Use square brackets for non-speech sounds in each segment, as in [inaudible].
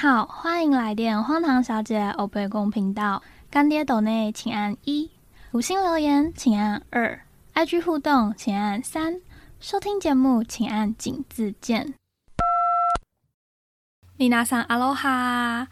好，欢迎来电荒唐小姐欧贝公频道。干爹斗内请按一，五星留言请按二，IG 互动请按三，收听节目请按井字键。丽娜桑阿罗哈，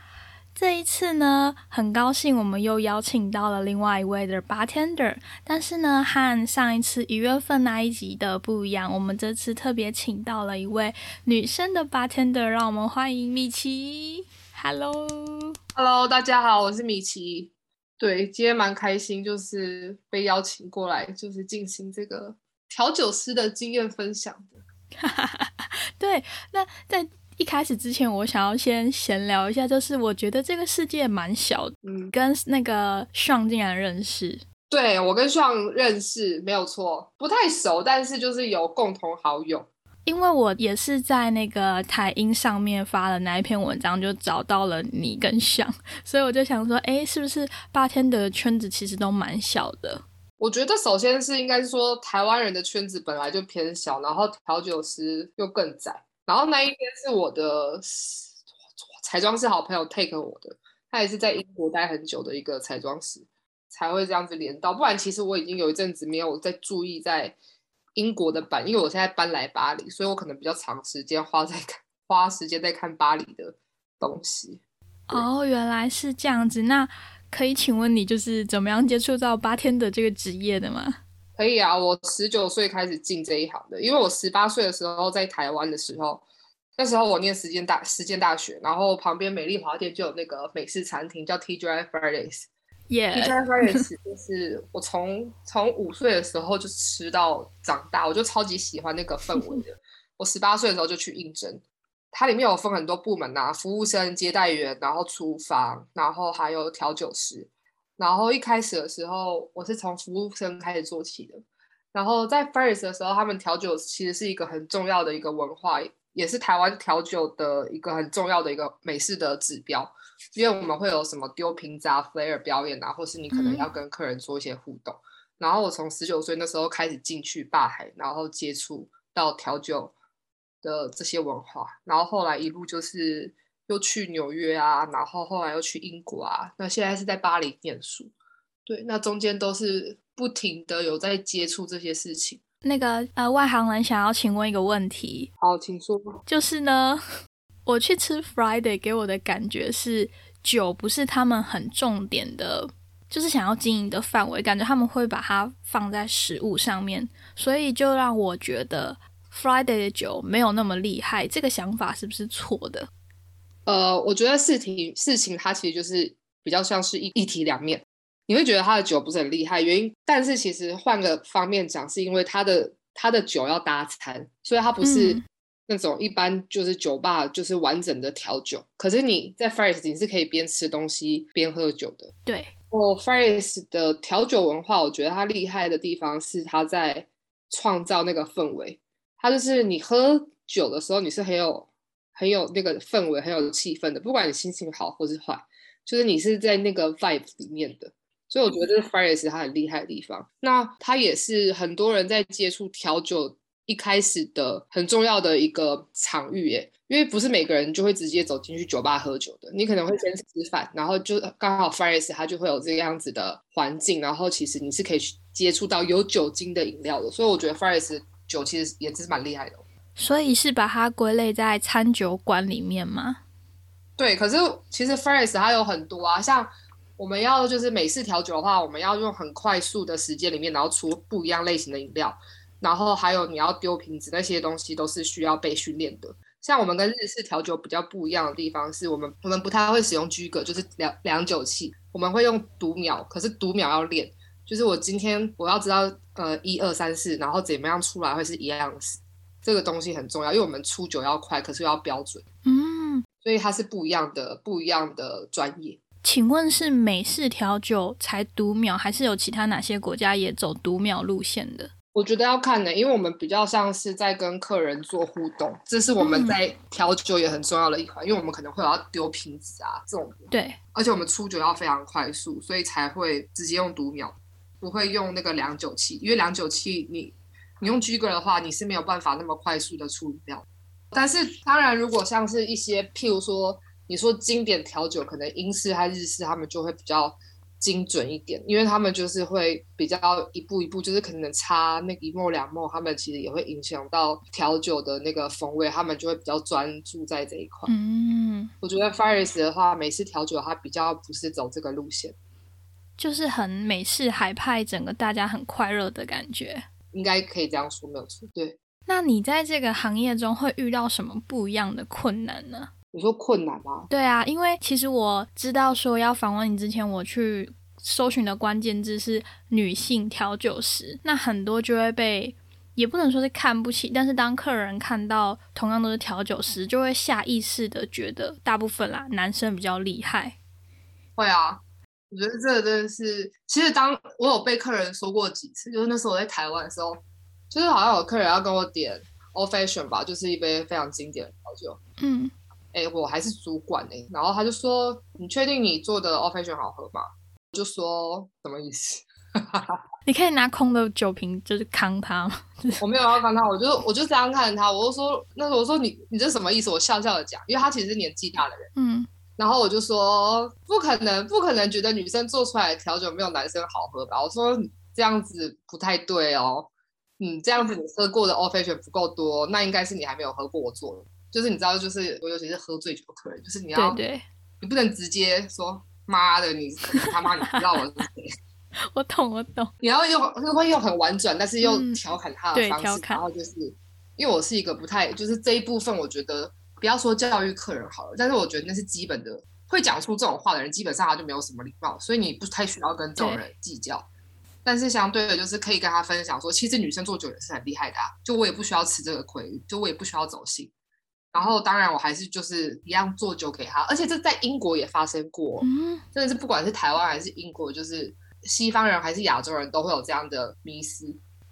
这一次呢，很高兴我们又邀请到了另外一位的 bartender，但是呢，和上一次一月份那一集的不一样，我们这次特别请到了一位女生的 bartender，让我们欢迎米奇。Hello，Hello，大家好，我是米奇。对，今天蛮开心，就是被邀请过来，就是进行这个调酒师的经验分享的。[laughs] 对，那在一开始之前，我想要先闲聊一下，就是我觉得这个世界蛮小，嗯，跟那个尚竟然认识。对我跟尚认识没有错，不太熟，但是就是有共同好友。因为我也是在那个台音上面发了那一篇文章，就找到了你跟上，所以我就想说，哎，是不是八天的圈子其实都蛮小的？我觉得首先是应该是说台湾人的圈子本来就偏小，然后调酒师又更窄。然后那一天是我的彩妆师好朋友 take 我的，他也是在英国待很久的一个彩妆师，才会这样子连到。不然其实我已经有一阵子没有在注意在。英国的版，因为我现在搬来巴黎，所以我可能比较长时间花在看，花时间在看巴黎的东西。哦，原来是这样子。那可以请问你就是怎么样接触到八天的这个职业的吗？可以啊，我十九岁开始进这一行的，因为我十八岁的时候在台湾的时候，那时候我念实践大实践大学，然后旁边美丽华店就有那个美式餐厅叫 TGI Fridays。Yeah，一 f r i e 就是我从从五岁的时候就吃到长大，我就超级喜欢那个氛围的。[laughs] 我十八岁的时候就去应征，它里面有分很多部门呐，服务生、接待员，然后厨房，然后还有调酒师。然后一开始的时候，我是从服务生开始做起的。然后在 f r i e 的时候，他们调酒其实是一个很重要的一个文化，也是台湾调酒的一个很重要的一个美式的指标。因为我们会有什么丢瓶子啊、flair 表演啊，或是你可能要跟客人做一些互动。然后我从十九岁那时候开始进去吧台，然后接触到调酒的这些文化。然后后来一路就是又去纽约啊，然后后来又去英国啊。那现在是在巴黎念书。对，那中间都是不停的有在接触这些事情。那个呃，外行人想要请问一个问题。好，请说。就是呢。[laughs] 我去吃 Friday，给我的感觉是酒不是他们很重点的，就是想要经营的范围，感觉他们会把它放在食物上面，所以就让我觉得 Friday 的酒没有那么厉害。这个想法是不是错的？呃，我觉得事情事情它其实就是比较像是一一体两面。你会觉得他的酒不是很厉害，原因，但是其实换个方面讲，是因为他的他的酒要搭餐，所以他不是。那种一般就是酒吧，就是完整的调酒。可是你在 f r i s 你是可以边吃东西边喝酒的。对，我 f r i s 的调酒文化，我觉得它厉害的地方是它在创造那个氛围。它就是你喝酒的时候，你是很有很有那个氛围，很有气氛的。不管你心情好或是坏，就是你是在那个 vibe 里面的。所以我觉得这是 f r i s 它很厉害的地方。那它也是很多人在接触调酒。一开始的很重要的一个场域耶，因为不是每个人就会直接走进去酒吧喝酒的，你可能会先吃饭，然后就刚好 f r i s 它就会有这个样子的环境，然后其实你是可以去接触到有酒精的饮料的，所以我觉得 f r i s 酒其实也是蛮厉害的。所以是把它归类在餐酒馆里面吗？对，可是其实 f r i s 它有很多啊，像我们要就是美式调酒的话，我们要用很快速的时间里面，然后出不一样类型的饮料。然后还有你要丢瓶子那些东西都是需要被训练的。像我们跟日式调酒比较不一样的地方是我们我们不太会使用居格，就是量量酒器，我们会用读秒。可是读秒要练，就是我今天我要知道呃一二三四，然后怎么样出来会是一样子，这个东西很重要，因为我们出酒要快，可是要标准。嗯，所以它是不一样的不一样的专业。请问是美式调酒才读秒，还是有其他哪些国家也走读秒路线的？我觉得要看的，因为我们比较像是在跟客人做互动，这是我们在调酒也很重要的一环，因为我们可能会有要丢瓶子啊这种。对，而且我们出酒要非常快速，所以才会直接用读秒，不会用那个量酒器，因为量酒器你你用 giger 的话，你是没有办法那么快速的处理掉。但是当然，如果像是一些譬如说你说经典调酒，可能英式还日式，他们就会比较精准一点，因为他们就是会比较一步一步，就是可能差那一沫两沫，他们其实也会影响到调酒的那个风味，他们就会比较专注在这一块。嗯，我觉得 Faris 的话，美式调酒它比较不是走这个路线，就是很美式海派，整个大家很快乐的感觉。应该可以这样说，没有错。对，那你在这个行业中会遇到什么不一样的困难呢？你说困难吗？对啊，因为其实我知道说要访问你之前，我去搜寻的关键字是女性调酒师，那很多就会被也不能说是看不起，但是当客人看到同样都是调酒师，就会下意识的觉得大部分啦男生比较厉害。会啊，我觉得这个真的是，其实当我有被客人说过几次，就是那时候我在台湾的时候，就是好像有客人要跟我点 old fashion 吧，就是一杯非常经典的调酒。嗯，哎，我还是主管哎、然后他就说：“你确定你做的 old fashion 好喝吗？”我就说什么意思？[laughs] 你可以拿空的酒瓶就是扛他吗？[laughs] 我没有要看他，我就我就这样看着他，我就说，那时候我说你你这什么意思？我笑笑的讲，因为他其实是年纪大的人，嗯，然后我就说不可能，不可能觉得女生做出来的调酒没有男生好喝吧？我说这样子不太对哦，嗯，这样子你喝过的 old fashion 不够多，那应该是你还没有喝过我做的，就是你知道，就是我尤其是喝醉酒的客人，就是你要对对，你不能直接说妈的，你他妈你知道我是谁？我 [laughs] 懂我懂，你要用会用很婉转，但是又嗯调侃他的方式，然后就是因为我是一个不太就是这一部分，我觉得不要说教育客人好了，但是我觉得那是基本的，会讲出这种话的人，基本上他就没有什么礼貌，所以你不太需要跟这种人计较。但是相对的，就是可以跟他分享说，其实女生做酒也是很厉害的啊，就我也不需要吃这个亏，就我也不需要走心。然后当然我还是就是一样做酒给他，而且这在英国也发生过，嗯，真的是不管是台湾还是英国，就是西方人还是亚洲人都会有这样的迷思。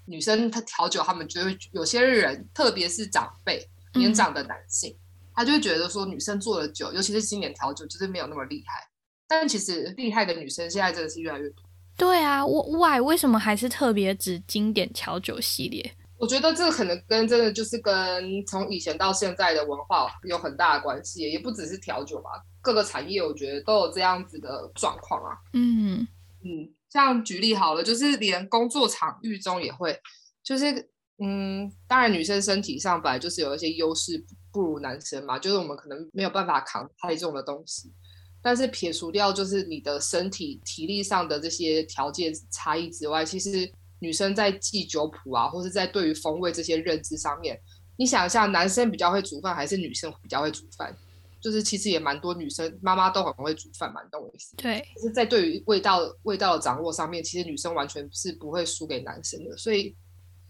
女生她调酒，他们就会有些人，特别是长辈、嗯年长的男性，他就会觉得说女生做的酒，尤其是经典调酒，就是没有那么厉害。但其实厉害的女生现在真的是越来越多。对啊，我 why 为什么还是特别指经典调酒系列？我觉得这个可能跟真的就是跟从以前到现在的文化有很大的关系，也不只是调酒吧，各个产业我觉得都有这样子的状况啊。嗯嗯，像举例好了，就是连工作场域中也会，就是嗯，当然女生身体上本来就是有一些优势不如男生嘛，就是我们可能没有办法扛太重的东西，但是撇除掉就是你的身体体力上的这些条件差异之外，其实女生在记酒谱啊，或是在对于风味这些认知上面，你想一下，男生比较会煮饭还是女生比较会煮饭？就是其实也蛮多女生妈妈都很会煮饭嘛，你懂我意思？对，就是在对于味道味道的掌握上面，其实女生完全是不会输给男生的，所以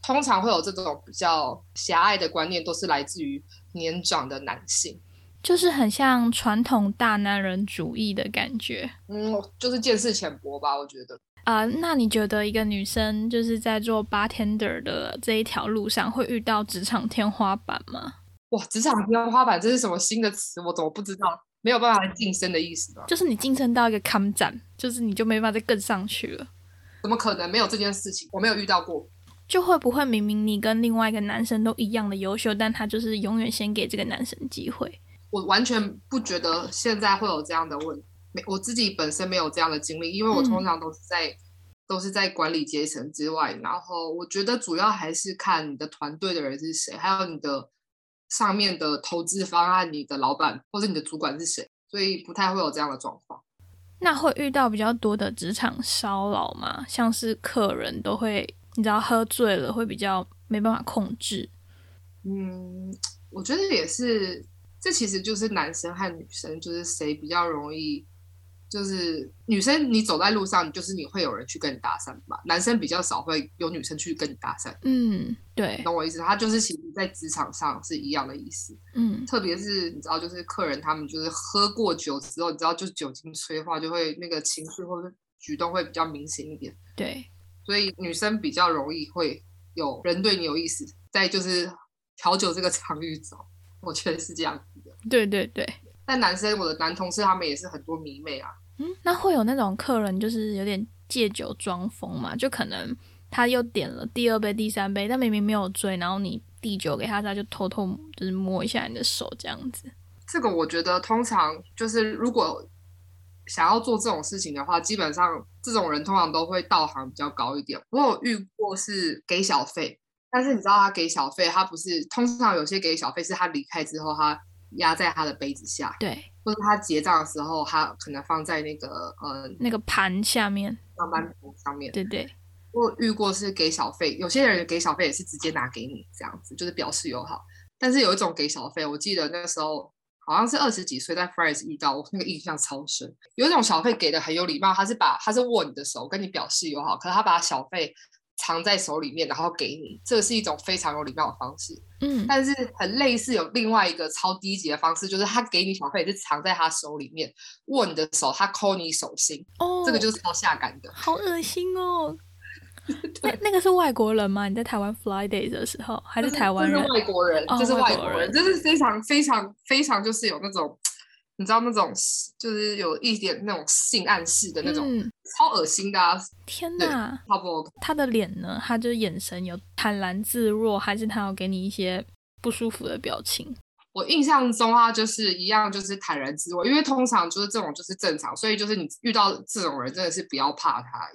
通常会有这种比较狭隘的观念，都是来自于年长的男性。就是很像传统大男人主义的感觉。嗯，就是见识浅薄吧，我觉得。啊、那你觉得一个女生就是在做 bartender 的这一条路上会遇到职场天花板吗？哇，职场天花板这是什么新的词？我怎么不知道？没有办法晋升的意思吗？就是你晋升到一个坎站，就是你就没办法再更上去了。怎么可能没有这件事情？我没有遇到过。就会不会明明你跟另外一个男生都一样的优秀，但他就是永远先给这个男生机会？我完全不觉得现在会有这样的问题，没我自己本身没有这样的经历，因为我通常都是在、都是在管理阶层之外，然后我觉得主要还是看你的团队的人是谁，还有你的上面的投资方案、你的老板或者你的主管是谁，所以不太会有这样的状况。那会遇到比较多的职场骚扰吗？像是客人都会，你知道喝醉了会比较没办法控制。嗯，我觉得也是，这其实就是男生和女生，就是谁比较容易，就是女生你走在路上，就是你会有人去跟你搭讪吧，男生比较少会有女生去跟你搭讪，嗯，对，懂我意思？他就是其实在职场上是一样的意思，嗯，特别是你知道，就是客人他们就是喝过酒之后，你知道就是酒精催化，就会那个情绪或者举动会比较明显一点，对，所以女生比较容易会有人对你有意思，在就是调酒这个场域走，我觉得是这样子的。对对对。但男生，我的男同事他们也是很多迷妹啊，嗯，那会有那种客人就是有点借酒装疯嘛，就可能他又点了第二杯、第三杯，但明明没有醉，然后你递酒给他，他就偷偷就是摸一下你的手这样子。这个我觉得通常就是如果想要做这种事情的话，基本上这种人通常都会道行比较高一点。我有遇过是给小费，但是你知道他给小费，他不是通常有些给小费是他离开之后，他压在他的杯子下，对，或者他结账的时候，他可能放在那个呃那个盘下面，上班图上面。对对，我遇过是给小费，有些人给小费也是直接拿给你这样子，就是表示友好。但是有一种给小费，我记得那个时候好像是二十几岁在 Fries 遇到，我那个印象超深。有一种小费给的很有礼貌，他是把他是握你的手跟你表示友好，可是他把小费藏在手里面然后给你，这是一种非常有礼貌的方式。嗯，但是很类似有另外一个超低级的方式，就是他给你小费是藏在他手里面握你的手，他抠你手心，哦，这个就是超下感的。好恶心哦。[laughs] 那那个是外国人吗？你在台湾 Fly Day 的时候，还是台湾人？外国人，就是外国人外国人，这是非常非常非常就是有那种，你知道那种就是有一点那种性暗示的那种，嗯，超恶心的啊！天哪，他的脸呢？他就是眼神有坦然自若，还是他有给你一些不舒服的表情？我印象中啊就是一样，就是坦然自若，因为通常就是这种就是正常，所以就是你遇到这种人真的是不要怕他，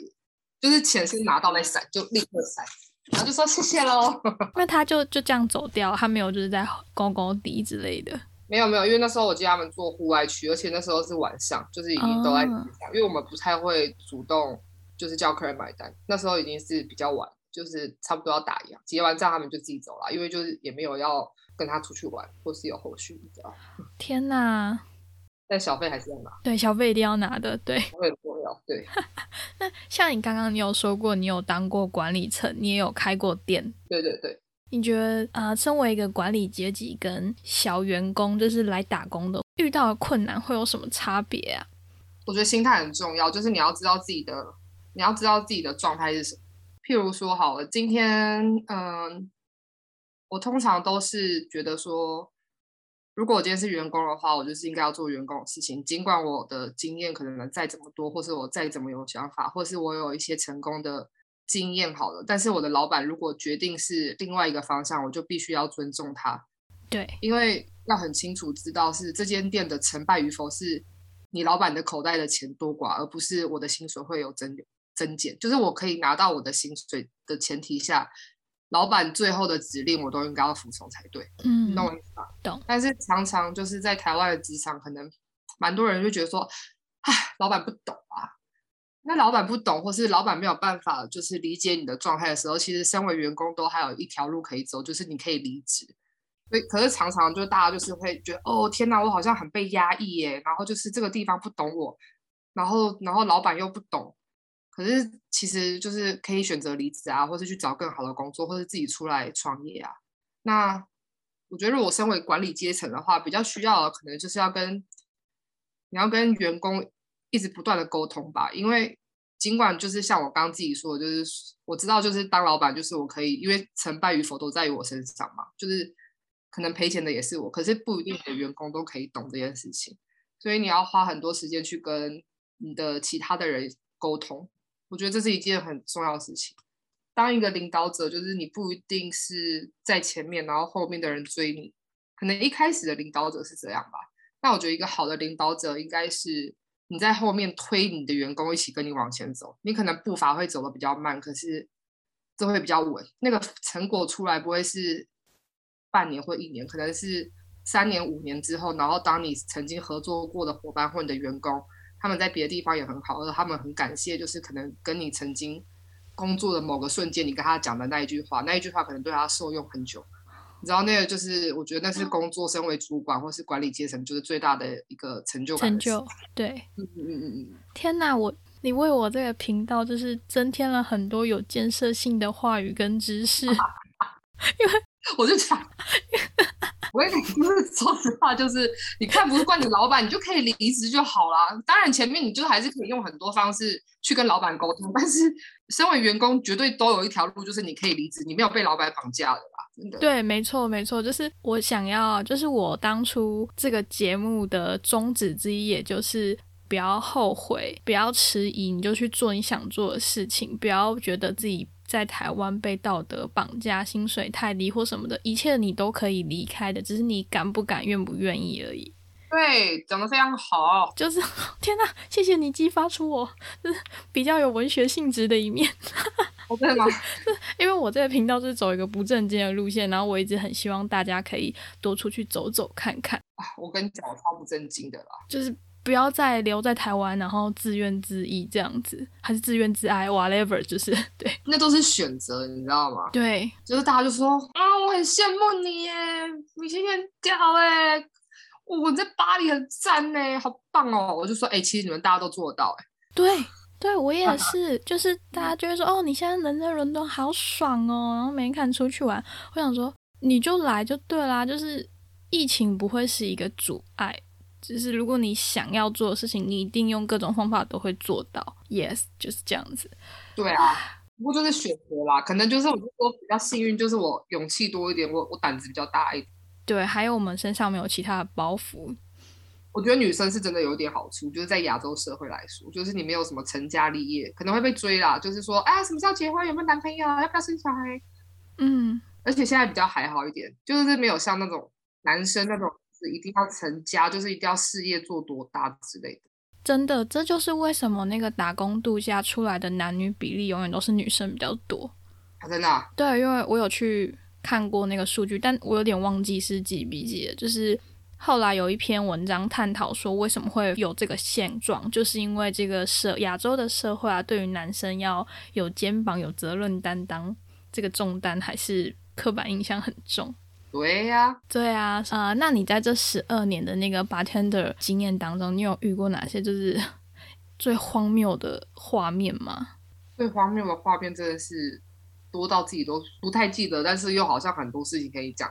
就是钱先拿到再闪，就立刻闪，然后就说谢谢喽。[laughs] 那他就就这样走掉，他没有就是在勾勾底之类的。没有没有，因为那时候我记得他们做户外区，而且那时候是晚上，就是已经都在哦街上，因为我们不太会主动就是叫客人买单，那时候已经是比较晚，就是差不多要打烊，结完账他们就自己走了，因为就是也没有要跟他出去玩，或是有后续，你知道，天哪，但小费还是要拿，对，小费一定要拿的。对，小费很重要，对 [laughs] 那像你刚刚你有说过，你有当过管理层，你也有开过店。对对对。你觉得呃，身为一个管理阶级跟小员工，就是来打工的，遇到的困难会有什么差别啊？我觉得心态很重要，就是你要知道自己的，你要知道自己的状态是什么。譬如说，好了，今天，嗯，我通常都是觉得说，如果我今天是员工的话，我就是应该要做员工的事情，尽管我的经验可能再怎么多，或是我再怎么有想法，或是我有一些成功的经验好了，但是我的老板如果决定是另外一个方向，我就必须要尊重他。对，因为要很清楚知道是这间店的成败与否是你老板的口袋的钱多寡，而不是我的薪水会有增增减。就是我可以拿到我的薪水的前提下，老板最后的指令我都应该要服从才对，嗯你，懂我意思吧？懂。但是常常就是在台湾的职场，可能蛮多人就觉得说，唉，老板不懂啊。那老板不懂，或是老板没有办法，就是理解你的状态的时候，其实身为员工都还有一条路可以走，就是你可以离职。所以，可是常常就大家就是会觉得，哦天哪，我好像很被压抑耶，然后就是这个地方不懂我，然后然后老板又不懂，可是其实就是可以选择离职啊，或是去找更好的工作，或是自己出来创业啊。那我觉得，如果身为管理阶层的话，比较需要的可能就是要跟你要跟员工一直不断的沟通吧，因为尽管就是像我刚刚自己说的，就是我知道，就是当老板，就是我可以，因为成败与否都在于我身上嘛，就是可能赔钱的也是我，可是不一定你的员工都可以懂这件事情，所以你要花很多时间去跟你的其他的人沟通，我觉得这是一件很重要的事情。当一个领导者，就是你不一定是在前面，然后后面的人追你，可能一开始的领导者是这样吧。那我觉得一个好的领导者应该是你在后面推你的员工一起跟你往前走，你可能步伐会走得比较慢，可是这会比较稳，那个成果出来不会是半年或一年，可能是三年五年之后，然后当你曾经合作过的伙伴或你的员工，他们在别的地方也很好，而他们很感谢，就是可能跟你曾经工作的某个瞬间，你跟他讲的那一句话，那一句话可能对他受用很久。你知道那个就是，我觉得那是工作，身为主管或是管理阶层，就是最大的一个成就感成就，对。嗯嗯嗯嗯嗯，天哪，我你为我这个频道就是增添了很多有建设性的话语跟知识。[laughs] 因为我就讲，[laughs] 我跟你就是说实话，就是你看不惯你老板，你就可以离职就好啦。当然前面你就还是可以用很多方式去跟老板沟通，但是身为员工，绝对都有一条路，就是你可以离职，你没有被老板绑架的啦，真的。对，没错，没错，就是我想要，就是我当初这个节目的宗旨之一，也就是不要后悔，不要迟疑，你就去做你想做的事情，不要觉得自己在台湾被道德绑架、薪水太低或什么的，一切你都可以离开的，只是你敢不敢、愿不愿意而已。对，讲的非常好。就是 [laughs] 天哪，谢谢你激发出我就是比较有文学性质的一面。[laughs] 真的吗？因为我这个频道是走一个不正经的路线，然后我一直很希望大家可以多出去走走看看。啊，我跟你讲，我超不正经的啦。就是不要再留在台湾，然后自怨自艾这样子，还是自怨自艾，whatever，就是 [laughs] 对，那都是选择，你知道吗？对，就是大家就说啊，我很羡慕你耶，你今天屌哎，我在巴黎很赞呢，好棒哦。我就说，哎，其实你们大家都做得到哎。对。对我也是，就是大家就会说哦，你现在人在伦敦好爽哦，然后每天看出去玩。我想说，你就来就对啦，就是疫情不会是一个阻碍，就是如果你想要做的事情，你一定用各种方法都会做到。Yes，就是这样子。对啊，不过就是选择啦，可能就是我就说比较幸运，就是我勇气多一点，我我胆子比较大一点。对，还有我们身上没有其他的包袱。我觉得女生是真的有点好处，就是在亚洲社会来说，就是你没有什么成家立业，可能会被追啦。就是说，哎，什么时候结婚？有没有男朋友？要不要生小孩？嗯，而且现在比较还好一点，就是没有像那种男生那种是一定要成家，就是一定要事业做多大之类的。真的，这就是为什么那个打工度假出来的男女比例永远都是女生比较多。真的？对，因为我有去看过那个数据，但我有点忘记是几比几了，就是。后来有一篇文章探讨说，为什么会有这个现状，就是因为这个社亚洲的社会啊，对于男生要有肩膀、有责任担当这个重担，还是刻板印象很重。对呀，对啊，啊，那你在这十二年的那个 bartender 经验当中，你有遇过哪些就是 [laughs] 最荒谬的画面吗？最荒谬的画面真的是多到自己都不太记得，但是又好像很多事情可以讲。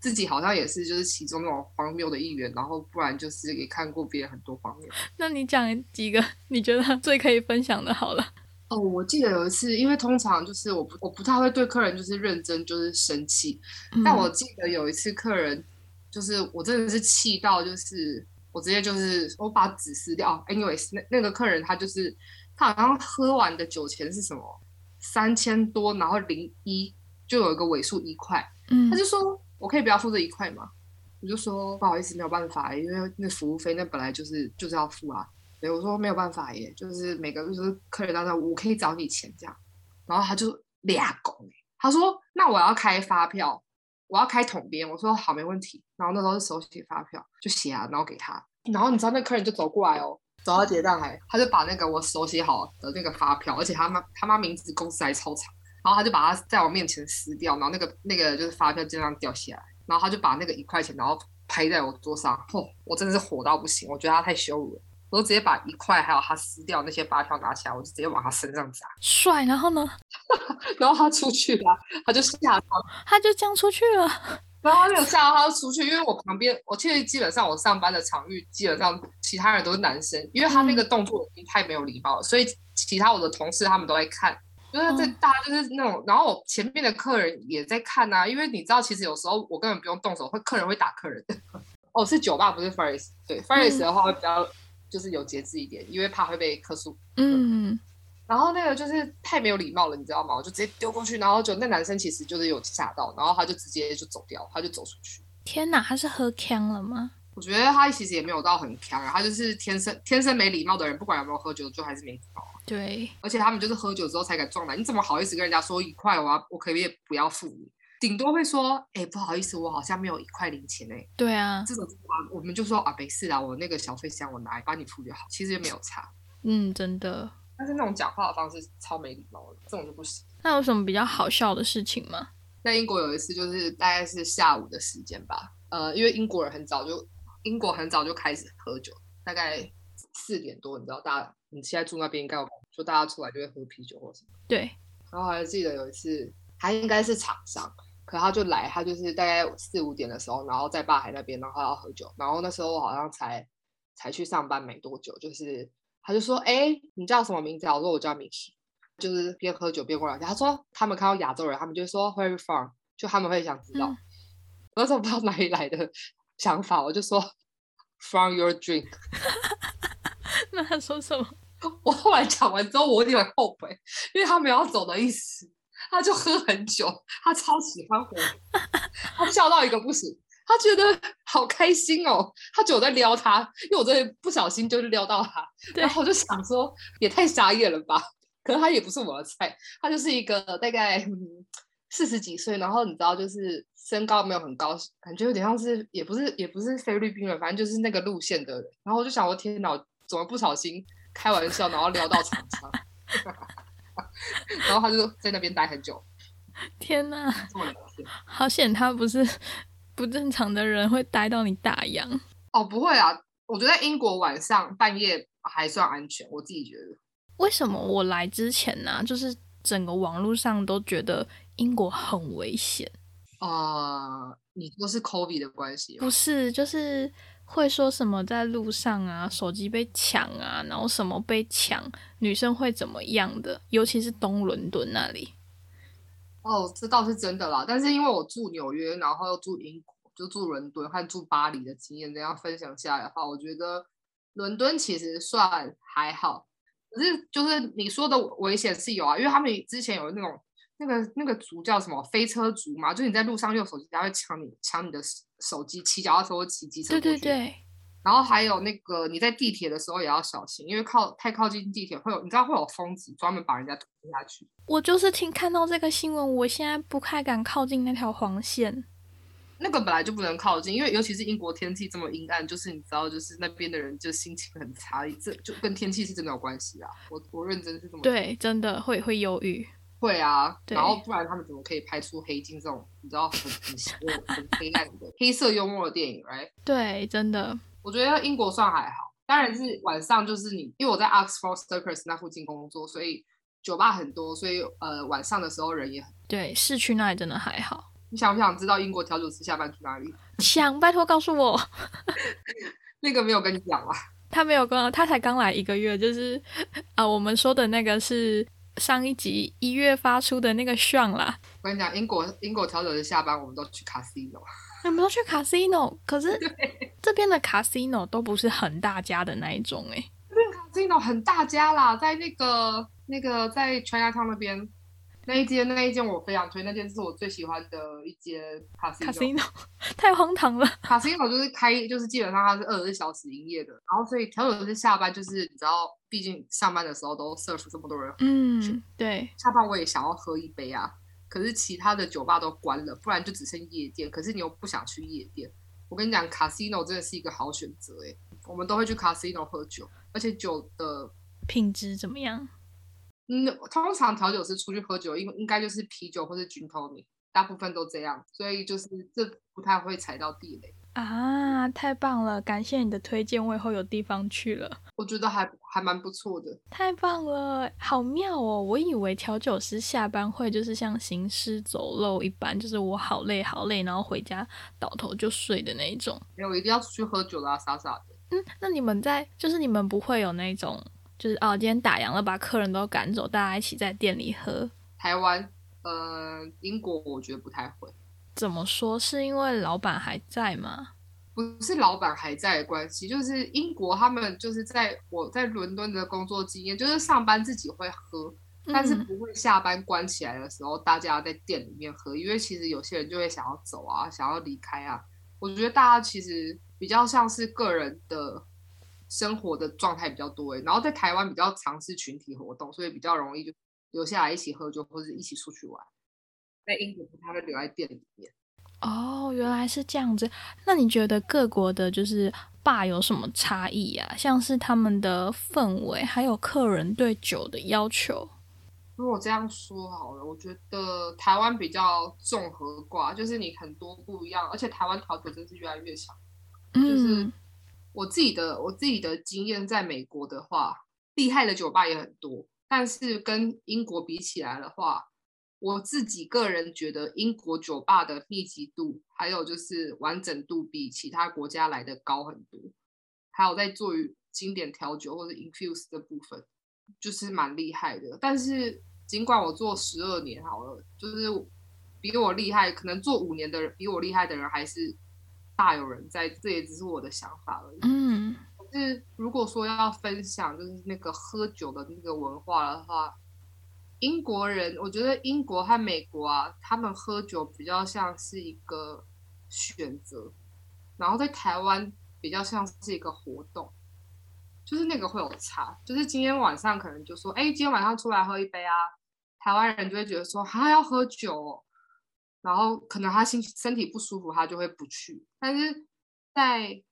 自己好像也是，就是其中那种荒谬的一员，然后不然就是也看过别人很多荒谬。[laughs] 那你讲几个你觉得最可以分享的好了。哦，我记得有一次，因为通常就是我不我不太会对客人就是认真就是生气，但我记得有一次客人就是我真的是气到就是我直接就是我把纸撕掉。Anyways，那那个客人他就是他好像喝完的酒钱是什么三千多，然后零一就有一个尾数一块，嗯，他就说。我可以不要付这一块吗？我就说不好意思，没有办法，因为那服务费那本来就是就是要付啊。对，我说没有办法耶，就是每个就是客人到那，我可以找你钱这样。然后他就俩拱，他说那我要开发票，我要开统编。我说好，没问题。然后那时候是手写发票，就写啊，然后给他。然后你知道那客人就走过来哦，走到结账台，他就把那个我手写好的那个发票，而且他妈他妈名字公司还超长。然后他就把它在我面前撕掉，然后那个那个就是发票就这样掉下来，然后他就把那个一块钱，然后拍在我桌上，嚯，我真的是火到不行，我觉得他太羞辱了，我就直接把一块还有他撕掉那些发票拿起来，我就直接往他身上砸，[laughs] 帅，然后呢，然后他出去了，他就吓到，他就这样出去了，[laughs] 然后他没有吓到，他就出去，因为我旁边，我其实基本上我上班的场域基本上其他人都是男生，因为他那个动作已经太没有礼貌了，所以其他我的同事他们都在看。就是在大家就是那种，然后我前面的客人也在看呐，因为你知道，其实有时候我根本不用动手，会客人会打客人。[laughs] 哦，是酒吧不是 Faris，对 Faris 的话会比较就是有节制一点，因为怕会被客诉。嗯，然后那个就是太没有礼貌了，你知道吗？我就直接丢过去，然后就那男生其实就是有吓到，然后他就直接就走掉，他就走出去。天哪，他是喝呛了吗？我觉得他其实也没有到很强啊，他就是天生天生没礼貌的人，不管有没有喝酒，就还是没礼貌。对，而且他们就是喝酒之后才敢撞来，你怎么好意思跟人家说一块？我要我可以不要付你，顶多会说，哎，不好意思，我好像没有一块零钱哎。对啊，这种话我们就说啊，没事啦，我那个小费箱我拿来帮你付就好，其实也没有差。嗯，真的。但是那种讲话的方式超没礼貌的，这种就不行。那有什么比较好笑的事情吗？在英国有一次，就是大概是下午的时间吧，呃，因为英国人很早就。英国很早就开始喝酒，大概四点多，你知道，大家你现在住那边应该有，就大家出来就会喝啤酒或什么。对。然后还记得有一次，还应该是厂商，可他就来，他就是大概四五点的时候，然后在坝海那边，然后要喝酒。然后那时候我好像才才去上班没多久，就是他就说：“哎，你叫什么名字？”我说：“我叫 Micky。”就是边喝酒边过来。他说：“他们看到亚洲人，他们就说 Where from？” 就他们会想知道。[laughs] 我说：“不知道哪里来的。”想法，我就说 from your drink。[laughs] 那他说什么？[laughs] 我后来讲完之后，我有点后悔，因为他没有走的意思，他就喝很久，他超喜欢喝，他笑到一个不行，他觉得好开心哦，他觉得我在撩他，因为我真的不小心就是撩到他，然后我就想说也太傻眼了吧。可是他也不是我的菜，他就是一个大概四十几岁，然后你知道就是身高没有很高，感觉有点像是也不是也不是菲律宾人，反正就是那个路线的人。然后我就想，我天哪，怎么不小心开玩笑，然后撩到厂商，[laughs] [laughs] 然后他就在那边待很久。天哪，好险他不是 [laughs] 不正常的人，会待到你打烊。哦，不会啊，我觉得英国晚上半夜还算安全，我自己觉得。为什么我来之前呢，就是整个网络上都觉得英国很危险啊？你说是 COVID 的关系？不是，就是会说什么在路上啊，手机被抢啊，然后什么被抢，女生会怎么样的？尤其是东伦敦那里。哦，这倒是真的啦。但是因为我住纽约，然后又住英国，就住伦敦和住巴黎的经验这样分享下来的话，我觉得伦敦其实算还好。可是就是你说的危险是有啊，因为他们之前有那种那个那个族叫什么飞车族嘛，就是你在路上用手机，他会抢你抢你的手机，骑脚踏车或骑机车。对对对。然后还有那个你在地铁的时候也要小心，因为靠太靠近地铁会有，你知道会有疯子专门把人家推下去。我就是听看到这个新闻，我现在不太敢靠近那条黄线。那个本来就不能靠近，因为尤其是英国天气这么阴暗，就是你知道，就是那边的人就心情很差，这就跟天气是真的有关系啊。我我认真是这么对，真的会会忧郁。会啊，然后不然他们怎么可以拍出《黑镜》这种你知道很很很黑暗的黑色幽默的电影？Right？对，真的。我觉得英国算还好，当然是晚上就是你，因为我在 Oxford Circus 那附近工作，所以酒吧很多，所以呃晚上的时候人也很对。市区那里真的还好。你想不想知道英国调酒师下班去哪里？[laughs] 想，拜托告诉我。那个没有跟你讲吧？他没有跟，他才刚来一个月，就是啊，我们说的那个是上一集一月发出的那个 Sean 啦。我跟你讲，英国英国调酒师下班，我们都去 casino。我们都去 casino，可是 [laughs] 这边的 casino 都不是很大家的那一种哎。这边 casino 很大家啦，在那个那个在 China Town 那边那一间那一间我非常推，那间是我最喜欢的一间 casino。太荒唐了，casino 就是开就是基本上它是二十四小时营业的，然后所以调酒师下班就是你知道，毕竟上班的时候都 serve 这么多人，嗯，对，下班我也想要喝一杯啊。可是其他的酒吧都关了，不然就只剩夜店。可是你又不想去夜店，我跟你讲，casino 真的是一个好选择哎。我们都会去 casino 喝酒，而且酒的品质怎么样？嗯，通常调酒师出去喝酒，应应该就是啤酒或者菌头米大部分都这样，所以就是这不太会踩到地雷。啊，太棒了！感谢你的推荐，我以后有地方去了。我觉得还还蛮不错的。太棒了，好妙哦！我以为调酒师下班会就是像行尸走肉一般，就是我好累好累，然后回家倒头就睡的那一种。没有，一定要出去喝酒啦，傻傻的。嗯，那你们在就是你们不会有那种就是哦，今天打烊了，把客人都赶走，大家一起在店里喝？台湾，呃，英国我觉得不太会。怎么说？是因为老板还在吗？不是老板还在的关系，就是英国他们就是在我在伦敦的工作经验，就是上班自己会喝，但是不会下班关起来的时候大家在店里面喝，因为其实有些人就会想要走啊，想要离开啊。我觉得大家其实比较像是个人的生活的状态比较多然后在台湾比较尝试群体活动，所以比较容易就留下来一起喝酒或者一起出去玩。在英国，他会留在店里面。哦，原来是这样子。那你觉得各国的就是爸有什么差异啊？像是他们的氛围，还有客人对酒的要求。如果这样说好了，我觉得台湾比较综合挂，就是你很多不一样，而且台湾调酒真是越来越强。就是我自己的我自己的经验，在美国的话，厉害的酒吧也很多，但是跟英国比起来的话。我自己个人觉得，英国酒吧的密集度还有就是完整度比其他国家来的高很多，还有在做于经典调酒或者 infuse 的部分，就是蛮厉害的。但是尽管我做十二年好了，就是比我厉害，可能做五年的人比我厉害的人还是大有人在，这也只是我的想法而已。嗯，可是如果说要分享就是那个喝酒的那个文化的话。英国人，我觉得英国和美国啊，他们喝酒比较像是一个选择，然后在台湾比较像是一个活动，就是那个会有差，就是今天晚上可能就说，哎，今天晚上出来喝一杯啊，台湾人就会觉得说，他要喝酒，然后可能他心身体不舒服，他就会不去。但是在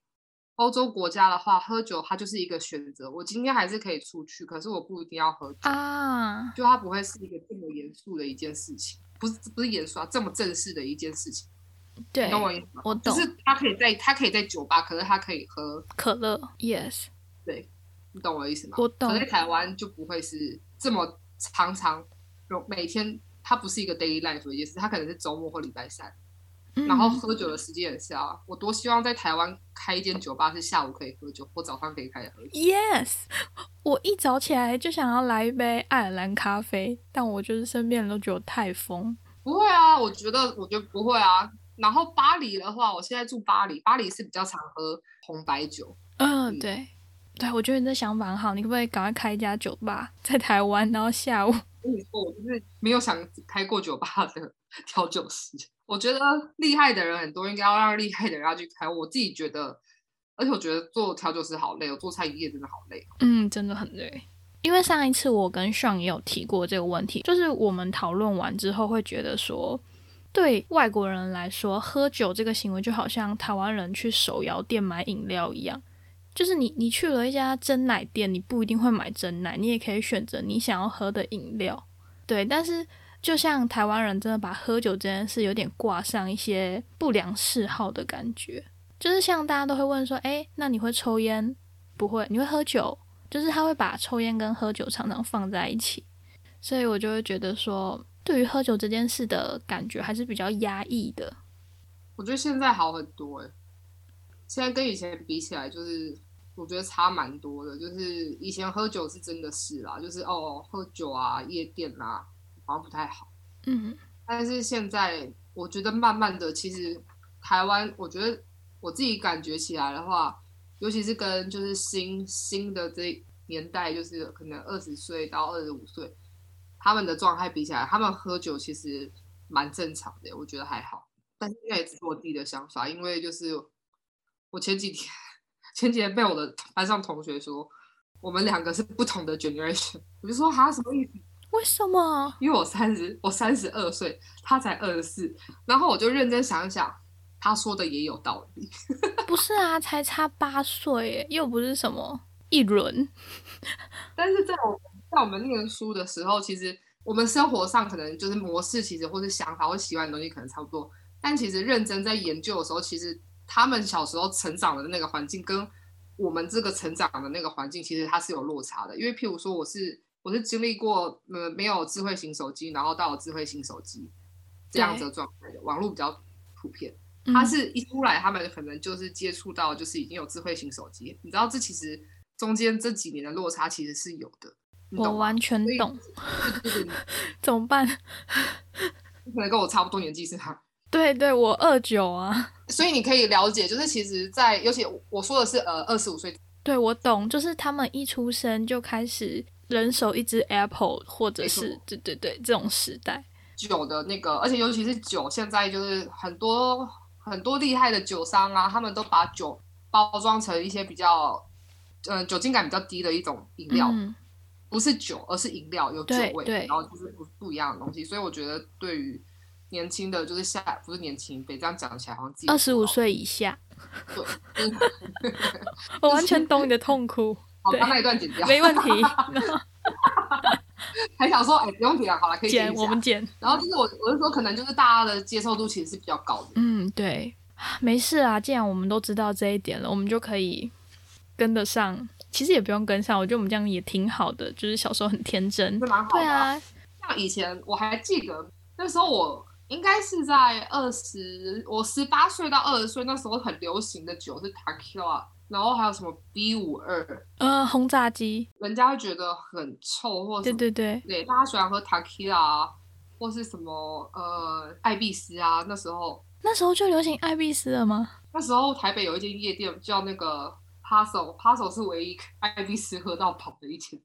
欧洲国家的话，喝酒它就是一个选择，我今天还是可以出去，可是我不一定要喝酒啊，就它不会是一个这么严肃的一件事情，不是不是严肃啊，这么正式的一件事情。对，懂我意思吗？我懂。就是他可以在他可以在酒吧，可是他可以喝可乐。Yes，对，你懂我意思吗？我懂。可在台湾就不会是这么常常，每天它不是一个 daily life 的一件事，它可能是周末或礼拜三。然后喝酒的时间也是啊，我多希望在台湾开一间酒吧，是下午可以喝酒，或早上可以开始喝。Yes，我一早起来就想要来一杯爱尔兰咖啡，但我就是身边人都觉得太疯。不会啊，我觉得我觉得不会啊。然后巴黎的话，我现在住巴黎，巴黎是比较常喝红白酒。嗯，对，对，我觉得你的想法很好，你可不可以赶快开一家酒吧在台湾？然后下午跟你说，我就是没有想开过酒吧的调酒师。我觉得厉害的人很多，应该要让厉害的人要去开。我自己觉得，而且我觉得做调酒师好累，我做餐饮业真的好累。嗯，真的很累。因为上一次我跟上也有提过这个问题，就是我们讨论完之后会觉得说。对外国人来说，喝酒这个行为就好像台湾人去手摇店买饮料一样，就是你你去了一家真奶店，你不一定会买真奶，你也可以选择你想要喝的饮料。对，但是就像台湾人真的把喝酒这件事有点挂上一些不良嗜好的感觉，就是像大家都会问说，哎，那你会抽烟？不会，你会喝酒？就是他会把抽烟跟喝酒常常放在一起，所以我就会觉得说。对于喝酒这件事的感觉还是比较压抑的。我觉得现在好很多哎，现在跟以前比起来，就是我觉得差蛮多的。就是以前喝酒是真的是啦，就是哦喝酒啊夜店啊好像不太好。嗯。但是现在我觉得慢慢的，其实台湾，我觉得我自己感觉起来的话，尤其是跟就是新新的这年代，就是可能二十岁到二十五岁。他们的状态比起来，他们喝酒其实蛮正常的，我觉得还好。但是应该也只是我自己的想法，因为就是我前几天前几天被我的班上同学说，我们两个是不同的 generation。我就说哈什么意思？为什么？因为我三十，我三十二岁，他才二十四。然后我就认真想想，他说的也有道理。[laughs] 不是啊，才差八岁，又不是什么一轮。[laughs] 但是在我。在我们念书的时候，其实我们生活上可能就是模式，其实或是想法或喜欢的东西可能差不多。但其实认真在研究的时候，其实他们小时候成长的那个环境，跟我们这个成长的那个环境，其实它是有落差的。因为譬如说，我是我是经历过呃没有智慧型手机，然后到了智慧型手机这样子的状态的，网络比较普遍。他是一出来，他们可能就是接触到就是已经有智慧型手机。你知道，这其实中间这几年的落差其实是有的。我完全懂，[laughs] 怎么办？[laughs] 可能跟我差不多年纪是他。对对，我二九啊。所以你可以了解，就是其实，在尤其我说的是呃二十五岁。对，我懂，就是他们一出生就开始人手一只 Apple，或者是对对对这种时代。酒的那个，而且尤其是酒，现在就是很多很多厉害的酒商啊，他们都把酒包装成一些比较嗯酒精感比较低的一种饮料。不是酒，而是饮料，有酒味，然后就是不不一样的东西。所以我觉得，对于年轻的，就是下不是年轻，别这样讲起来好像自己二十五岁以下。对，[laughs] 我完全懂你的痛苦。好，把那一段剪掉，没问题。[laughs] 还想说，哎，不用剪了好了，可以剪我们剪。然后就是我，我是说，可能就是大家的接受度其实是比较高的。嗯，对，[sighs] 没事啊。既然我们都知道这一点了，我们就可以跟得上。其实也不用跟上，我觉得我们这样也挺好的，就是小时候很天真，蛮好。对啊，像以前我还记得那时候，我应该是在二十，我十八岁到二十岁那时候很流行的酒是 Tequila，然后还有什么 B 五二，呃，轰炸机，人家会觉得很臭，或者对对对，对，大家喜欢喝 Tequila，或是什么呃艾必斯啊，那时候那时候就流行艾必斯了吗？那时候台北有一间夜店叫那个。p a s o p a s o 是唯一艾必斯喝到跑的一间店，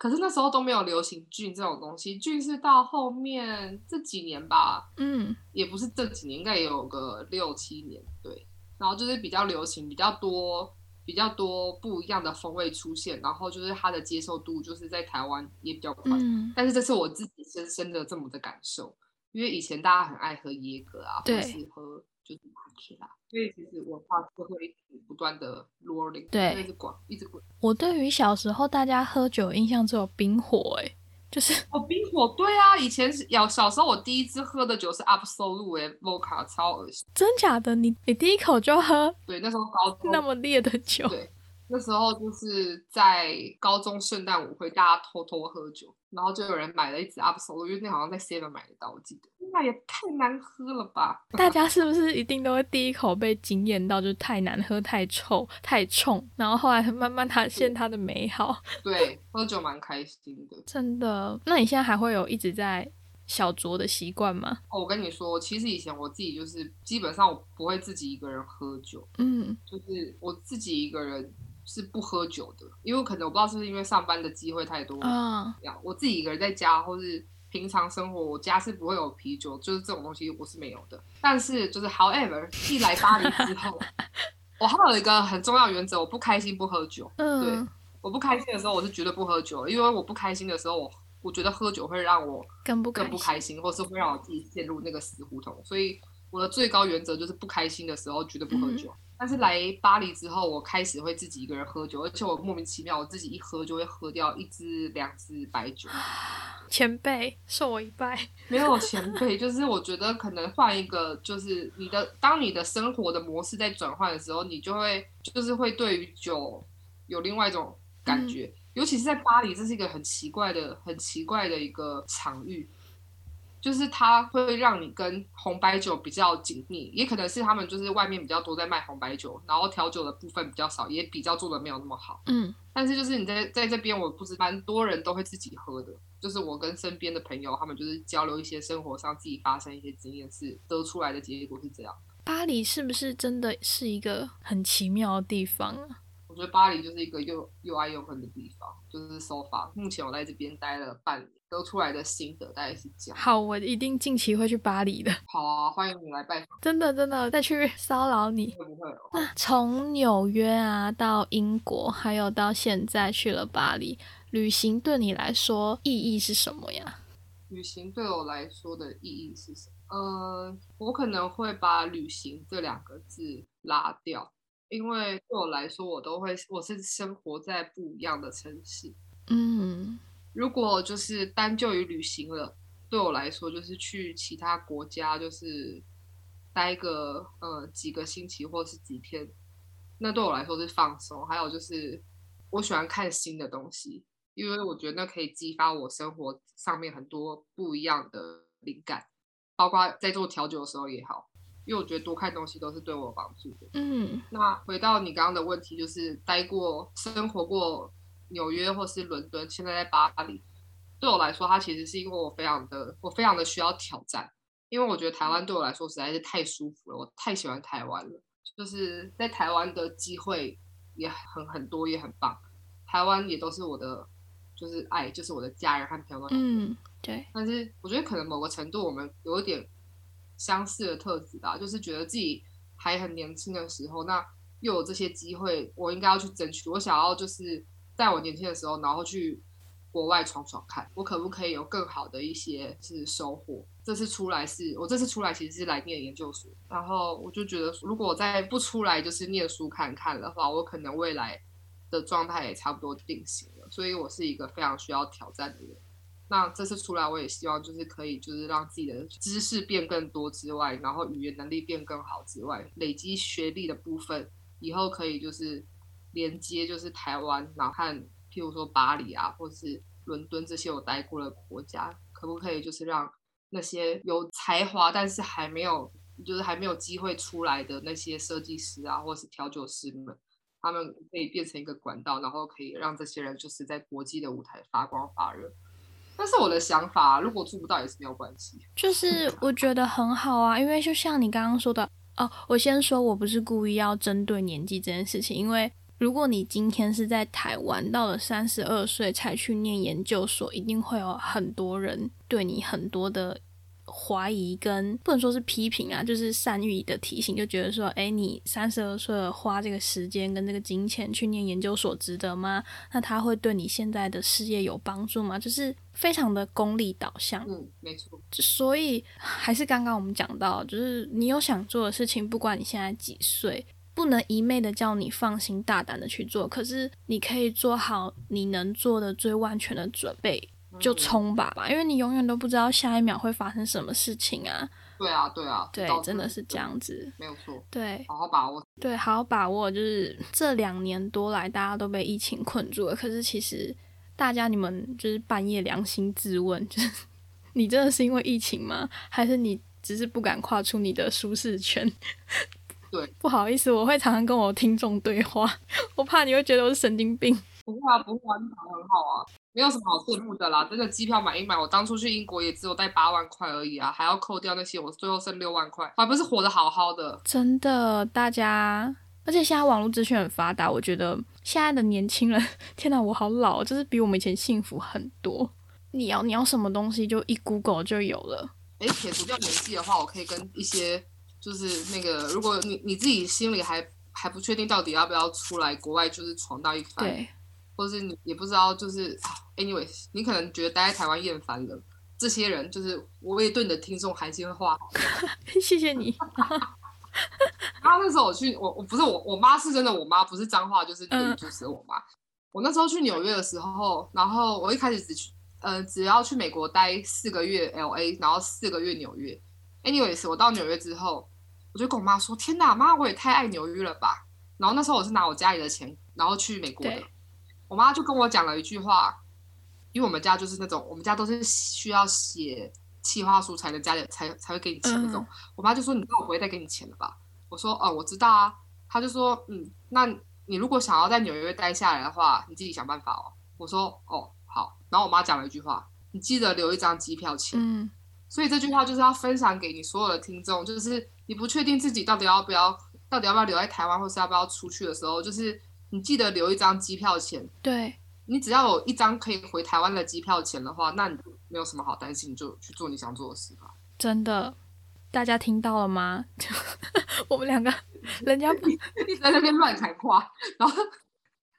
可是那时候都没有流行菌这种东西，菌是到后面这几年吧，嗯，也不是这几年，应该也有个六七年，对，然后就是比较流行，比较多比较多不一样的风味出现，然后就是它的接受度就是在台湾也比较快。嗯，但是这是我自己深深的这么的感受，因为以前大家很爱喝椰格啊，或者对是喝就是蛮吃啦，所以其实文化是会一直不断的 rolling，对一直滚，一直滚。我对于小时候大家喝酒印象只有冰火、欸，就是哦，冰火对啊，以前是小小时候我第一支喝的酒是 Absolut 哎，Vodka 超恶心。真假的，你你第一口就喝对，那时候高中那么烈的酒，对，那时候就是在高中圣诞舞会，大家偷偷喝酒，然后就有人买了一支 Absolut，因为那好像在 Seven 买得到，我记得。那也太难喝了吧！[laughs] 大家是不是一定都会第一口被惊艳到，就是太难喝、太臭、太冲，然后后来慢慢发现它的美好。[laughs] 对，喝酒蛮开心的。真的？那你现在还会有一直在小酌的习惯吗？哦，我跟你说，其实以前我自己就是基本上我不会自己一个人喝酒，嗯就是我自己一个人是不喝酒的，因为可能我不知道是不是因为上班的机会太多，嗯，我自己一个人在家，或是平常生活，我家是不会有啤酒，就是这种东西我是没有的。但是就是 however，一来巴黎之后，[laughs] 我还有一个很重要原则，我不开心不喝酒。嗯，对我不开心的时候，我是绝对不喝酒，因为我不开心的时候，我我觉得喝酒会让我更不更不开开心，或是会让我自己陷入那个死胡同。所以我的最高原则就是不开心的时候绝对不喝酒。但是来巴黎之后，我开始会自己一个人喝酒，而且我莫名其妙，我自己一喝就会喝掉一支、两支白酒。[gasps] 前辈受我一拜。没有前辈，就是我觉得可能换一个，就是你的当你的生活的模式在转换的时候，你就会就是会对于酒有另外一种感觉，尤其是在巴黎，这是一个很奇怪的、很奇怪的一个场域，就是它会让你跟红白酒比较紧密，也可能是他们就是外面比较多在卖红白酒，然后调酒的部分比较少，也比较做的没有那么好。嗯但是就是你在在这边，我不知蛮多人都会自己喝的，就是我跟身边的朋友，他们就是交流一些生活上自己发生一些经验，是得出来的结果是这样。巴黎是不是真的是一个很奇妙的地方啊？我觉得巴黎就是一个又又爱又恨的地方，就是 so far。目前我在这边待了半年，得出来的心得大概是这样。好，我一定近期会去巴黎的，好啊，欢迎你来拜访，真的真的再去骚扰你。会不会哦？那从纽约啊到英国，还有到现在去了巴黎，旅行对你来说意义是什么呀？旅行对我来说的意义是什么？呃，我可能会把“旅行”这两个字拉掉，因为对我来说，我都会我是生活在不一样的城市。嗯如果就是单就于旅行了，对我来说就是去其他国家，就是待个呃几个星期或是几天，那对我来说是放松。还有就是我喜欢看新的东西，因为我觉得那可以激发我生活上面很多不一样的灵感，包括在做调酒的时候也好，因为我觉得多看东西都是对我有帮助的。嗯。那回到你刚刚的问题，就是待过、生活过纽约或是伦敦，现在在巴黎，对我来说，它其实是因为我非常的、我非常的需要挑战，因为我觉得台湾对我来说实在是太舒服了，我太喜欢台湾了，就是在台湾的机会也很很多，也很棒，台湾也都是我的就是爱，就是我的家人和朋友嗯，对，但是我觉得可能某个程度我们有一点相似的特质吧，就是觉得自己还很年轻的时候，那又有这些机会，我应该要去争取。我想要就是在我年轻的时候，然后去国外闯闯看，我可不可以有更好的一些是收获。这次出来是我这次出来其实是来念研究所，然后我就觉得如果再不出来就是念书看看的话，我可能未来的状态也差不多定型了。所以我是一个非常需要挑战的人。那这次出来，我也希望就是可以，就是让自己的知识变更多之外，然后语言能力变更好之外，累积学历的部分，以后可以就是连接就是台湾，然后看譬如说巴黎啊，或是伦敦这些我待过的国家，可不可以就是让那些有才华但是还没有就是还没有机会出来的那些设计师啊，或是调酒师们，他们可以变成一个管道，然后可以让这些人就是在国际的舞台发光发热。但是我的想法，如果做不到也是没有关系。[laughs] 就是我觉得很好啊，因为就像你刚刚说的哦，我先说我不是故意要针对年纪这件事情，因为如果你今天是在台湾，到了三十二岁才去念研究所，一定会有很多人对你很多的怀疑跟不能说是批评啊，就是善意的提醒，就觉得说，哎，你三十二岁了，花这个时间跟这个金钱去念研究所值得吗？那他会对你现在的事业有帮助吗？就是非常的功利导向。嗯，没错。所以还是刚刚我们讲到，就是你有想做的事情，不管你现在几岁，不能一昧的叫你放心大胆的去做，可是你可以做好你能做的最万全的准备。就冲吧吧，因为你永远都不知道下一秒会发生什么事情啊！对啊，对啊，对，真的是这样子，没有错。对，好好把握。对，好好把握。就是这两年多来，大家都被疫情困住了。可是其实大家，你们就是半夜良心自问，[laughs] 就是你真的是因为疫情吗？还是你只是不敢跨出你的舒适圈？对，[laughs] 不好意思，我会常常跟我听众对话，我怕你会觉得我是神经病。不会啊，不会啊，你跑得很好啊。没有什么好羡慕的啦，真的机票买一买，我当初去英国也只有带八万块而已啊，还要扣掉那些，我最后剩六万块，还不是活得好好的。真的，大家，而且现在网络资讯很发达，我觉得现在的年轻人，[laughs] 天哪，我好老，就是比我们以前幸福很多。你要你要什么东西，就一 Google 就有了。哎，撇除掉年纪的话，我可以跟一些，就是那个，如果你你自己心里还还不确定到底要不要出来国外，就是闯荡一番。对。或是你也不知道，就是，anyway，你可能觉得待在台湾厌烦了。这些人就是，我也对你的听众还是会话。[laughs] 谢谢你。[laughs] 然后那时候我去，我我不是我我妈是真的，我妈不是脏话，就是对主持我妈。我那时候去纽约的时候，然后我一开始只去，呃，只要去美国待四个月，L A，然后四个月纽约。anyways，我到纽约之后，我就跟我妈说：“天哪，妈，我也太爱纽约了吧！”然后那时候我是拿我家里的钱，然后去美国的。我妈就跟我讲了一句话，因为我们家就是那种，我们家都是需要写企划书才能家里才才会给你钱那种。我妈就说：“你那我不会再给你钱了吧？”我说：“哦，我知道啊。”她就说：“嗯，那你如果想要在纽约待下来的话，你自己想办法哦。”我说：“哦，好。”然后我妈讲了一句话：“你记得留一张机票钱。”嗯，所以这句话就是要分享给你所有的听众，就是你不确定自己到底要不要，到底要不要留在台湾，或是要不要出去的时候，就是。你记得留一张机票钱，对你只要有一张可以回台湾的机票钱的话，那你就没有什么好担心，你就去做你想做的事吧。真的，大家听到了吗？[laughs] 我们两个人家一直 [laughs] 在那边乱喊话，然后。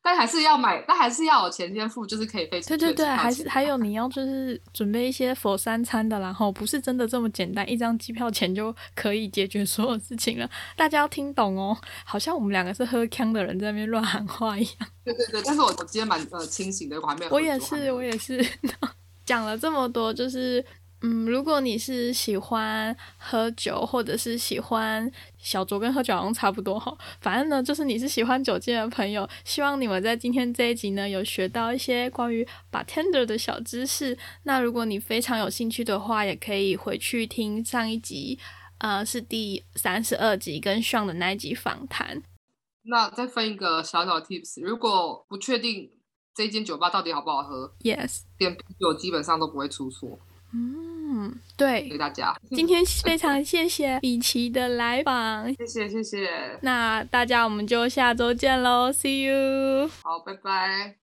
但还是要买，但还是要有钱先付，就是可以飞出去。对对对，还是还有你要就是准备一些佛三餐的，然后不是真的这么简单，一张机票钱就可以解决所有事情了。大家要听懂哦，好像我们两个是喝康的人在那边乱喊话一样。对对对，但是我我今天蛮呃清醒的，我还没有。我也是，我也是，讲了这么多，就是。嗯，如果你是喜欢喝酒，或者是喜欢小酌，跟喝酒好像差不多哈。反正呢，就是你是喜欢酒精的朋友，希望你们在今天这一集呢，有学到一些关于 bartender 的小知识。那如果你非常有兴趣的话，也可以回去听上一集，呃，是第三十二集跟 Sean 的那一集访谈。那再分一个小小的 tips，如果不确定这间酒吧到底好不好喝，Yes，点啤酒基本上都不会出错。嗯，对，谢谢大家。今天非常谢谢米奇的来访，谢谢谢谢。那大家我们就下周见喽，See you。好，拜拜。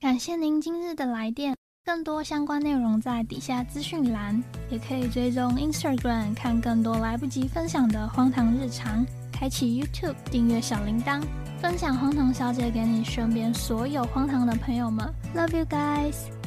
感谢您今日的来电，更多相关内容在底下资讯栏，也可以追踪 Instagram 看更多来不及分享的荒唐日常，开启 YouTube 订阅小铃铛，分享荒唐小姐给你身边所有荒唐的朋友们。Love you guys。